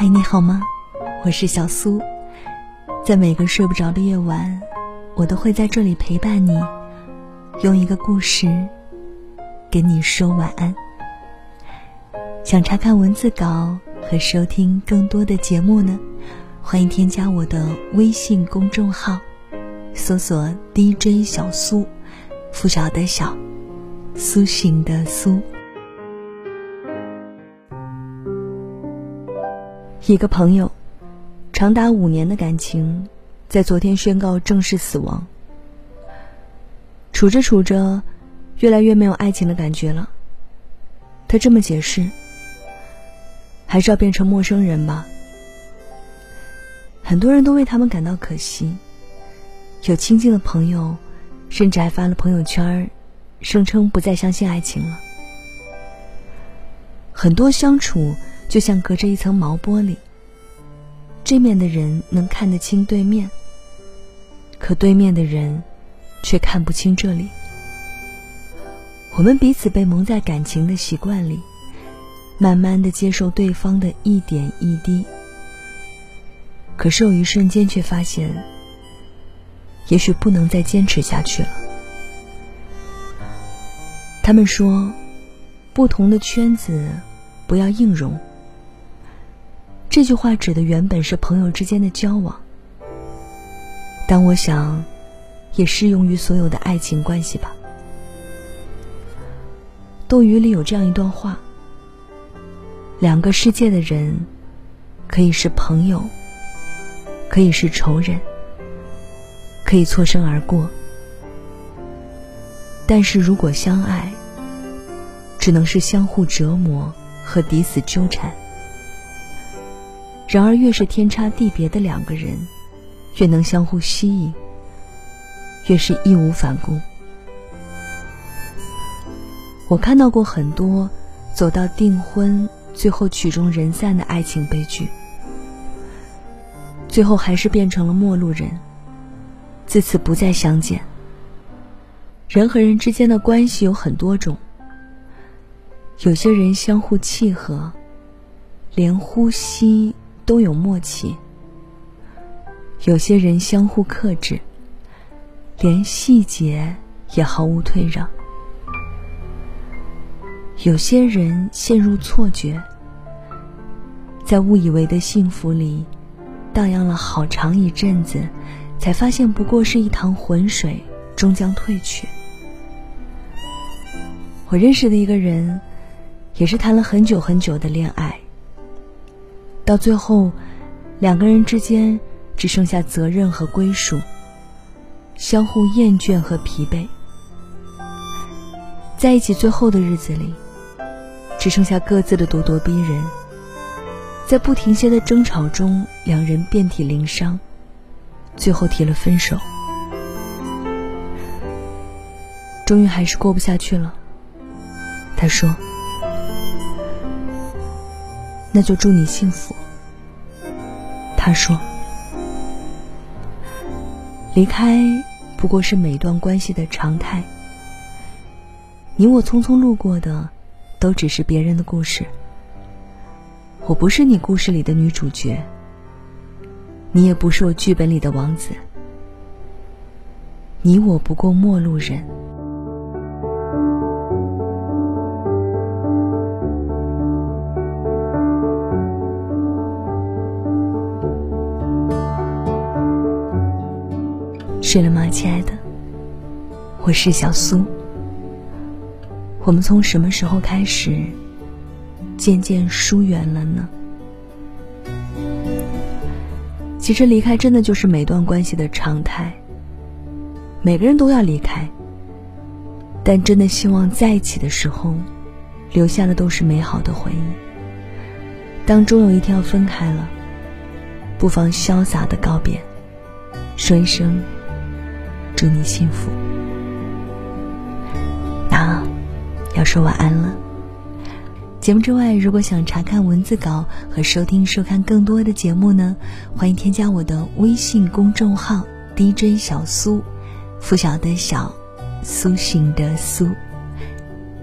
嗨，你好吗？我是小苏，在每个睡不着的夜晚，我都会在这里陪伴你，用一个故事给你说晚安。想查看文字稿和收听更多的节目呢，欢迎添加我的微信公众号，搜索 DJ 小苏，拂晓的晓，苏醒的苏。一个朋友，长达五年的感情，在昨天宣告正式死亡。处着处着，越来越没有爱情的感觉了。他这么解释：“还是要变成陌生人吧。”很多人都为他们感到可惜，有亲近的朋友，甚至还发了朋友圈，声称不再相信爱情了。很多相处。就像隔着一层毛玻璃，这面的人能看得清对面，可对面的人却看不清这里。我们彼此被蒙在感情的习惯里，慢慢的接受对方的一点一滴。可是有一瞬间却发现，也许不能再坚持下去了。他们说，不同的圈子，不要硬融。这句话指的原本是朋友之间的交往，但我想，也适用于所有的爱情关系吧。斗鱼里有这样一段话：两个世界的人，可以是朋友，可以是仇人，可以错身而过，但是如果相爱，只能是相互折磨和彼此纠缠。然而，越是天差地别的两个人，越能相互吸引，越是义无反顾。我看到过很多走到订婚，最后曲终人散的爱情悲剧，最后还是变成了陌路人，自此不再相见。人和人之间的关系有很多种，有些人相互契合，连呼吸。都有默契，有些人相互克制，连细节也毫无退让；有些人陷入错觉，在误以为的幸福里荡漾了好长一阵子，才发现不过是一塘浑水，终将退去。我认识的一个人，也是谈了很久很久的恋爱。到最后，两个人之间只剩下责任和归属，相互厌倦和疲惫。在一起最后的日子里，只剩下各自的咄咄逼人。在不停歇的争吵中，两人遍体鳞伤，最后提了分手。终于还是过不下去了，他说。那就祝你幸福。他说：“离开不过是每段关系的常态。你我匆匆路过的，都只是别人的故事。我不是你故事里的女主角，你也不是我剧本里的王子。你我不过陌路人。”睡了吗，亲爱的？我是小苏。我们从什么时候开始渐渐疏远了呢？其实离开真的就是每段关系的常态。每个人都要离开，但真的希望在一起的时候，留下的都是美好的回忆。当终有一天要分开了，不妨潇洒的告别，说一声。祝你幸福。那要说晚安了。节目之外，如果想查看文字稿和收听、收看更多的节目呢，欢迎添加我的微信公众号 DJ 小苏，拂晓的晓，苏醒的苏。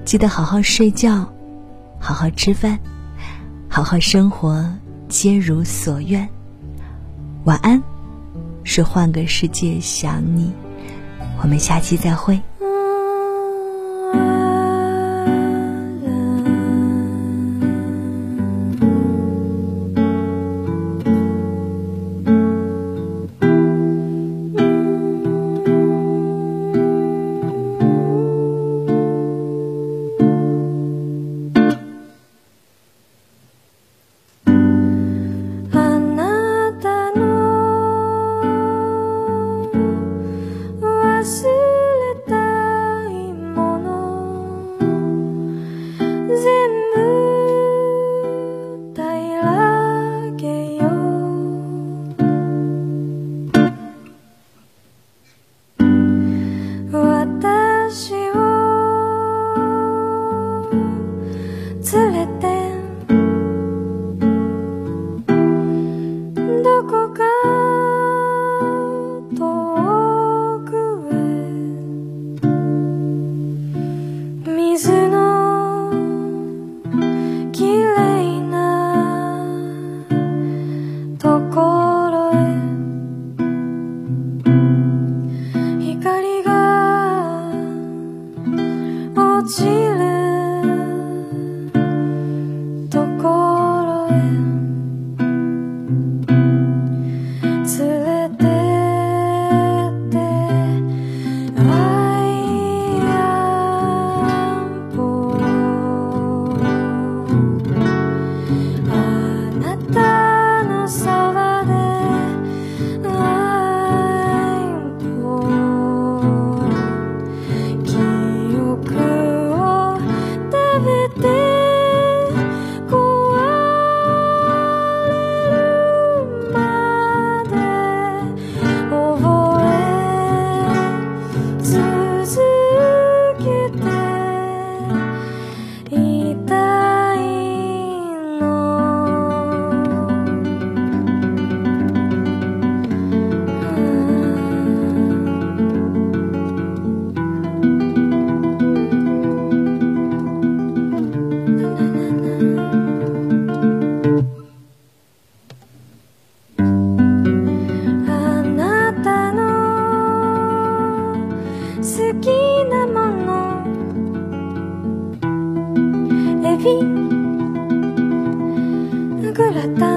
记得好好睡觉，好好吃饭，好好生活，皆如所愿。晚安，是换个世界想你。我们下期再会。 따